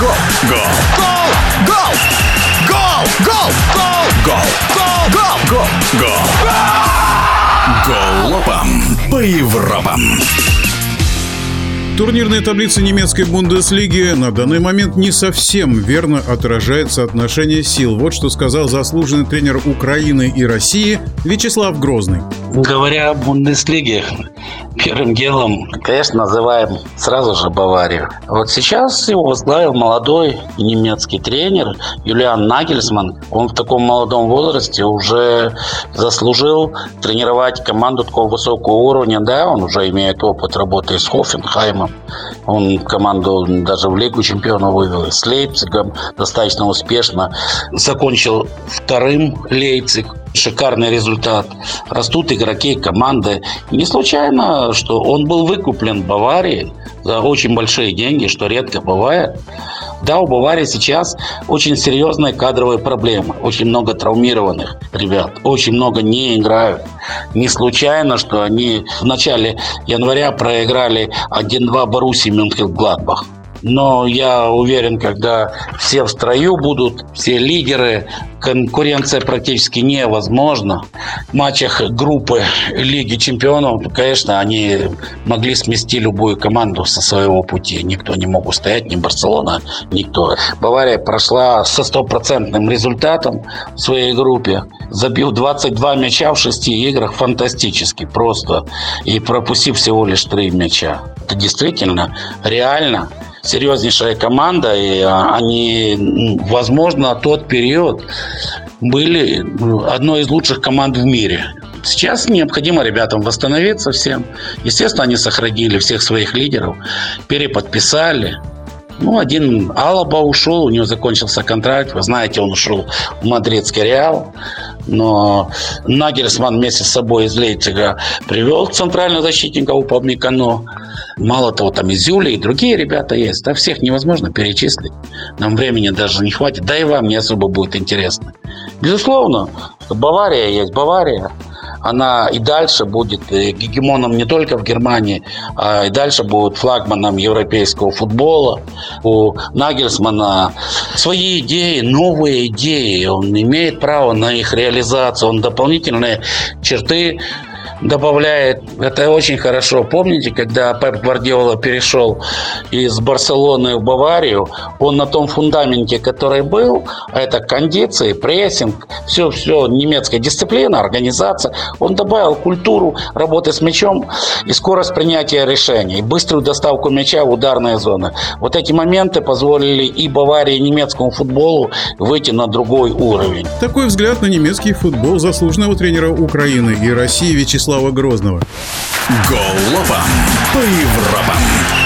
Гол! Гол! Гол! Гол! Гол! Гол! Гол! Гол! Гол! Гол! Голопом по Европам! Турнирная таблица немецкой Бундеслиги на данный момент не совсем верно отражает соотношение сил. Вот что сказал заслуженный тренер Украины и России Вячеслав Грозный. Говоря о Бундеслиге, первым делом, конечно, называем сразу же Баварию. Вот сейчас его возглавил молодой немецкий тренер Юлиан Нагельсман. Он в таком молодом возрасте уже заслужил тренировать команду такого высокого уровня. Да, он уже имеет опыт работы с Хофенхаймом. Он команду даже в Лигу чемпионов вывел. С Лейпцигом достаточно успешно. Закончил вторым Лейпциг шикарный результат. Растут игроки команды. Не случайно, что он был выкуплен Баварией за очень большие деньги, что редко бывает. Да, у Баварии сейчас очень серьезные кадровые проблемы. Очень много травмированных ребят. Очень много не играют. Не случайно, что они в начале января проиграли 1-2 Баруси Мюнхен-Гладбах. Но я уверен, когда все в строю будут, все лидеры, конкуренция практически невозможна. В матчах группы Лиги Чемпионов, конечно, они могли смести любую команду со своего пути. Никто не мог устоять, ни Барселона, никто. Бавария прошла со стопроцентным результатом в своей группе, забил 22 мяча в шести играх, фантастически просто, и пропустив всего лишь три мяча. Это действительно реально серьезнейшая команда, и а, они, возможно, тот период были одной из лучших команд в мире. Сейчас необходимо ребятам восстановиться всем. Естественно, они сохранили всех своих лидеров, переподписали. Ну, один Алаба ушел, у него закончился контракт. Вы знаете, он ушел в мадридский Реал. Но Нагельсман вместе с собой из Лейпцига привел центрального защитника Упамикано. Мало того, там и Зюля, и другие ребята есть. Да всех невозможно перечислить. Нам времени даже не хватит. Да и вам не особо будет интересно. Безусловно, Бавария есть Бавария она и дальше будет э, гегемоном не только в Германии, а и дальше будет флагманом европейского футбола. У Нагельсмана свои идеи, новые идеи. Он имеет право на их реализацию. Он дополнительные черты добавляет. Это очень хорошо. Помните, когда Пеп Гвардиола перешел из Барселоны в Баварию, он на том фундаменте, который был, а это кондиции, прессинг, все, все, немецкая дисциплина, организация, он добавил культуру работы с мячом и скорость принятия решений, быструю доставку мяча в ударные зоны. Вот эти моменты позволили и Баварии, и немецкому футболу выйти на другой уровень. Такой взгляд на немецкий футбол заслуженного тренера Украины и России Вячеслава Грозного. Голова по Европам.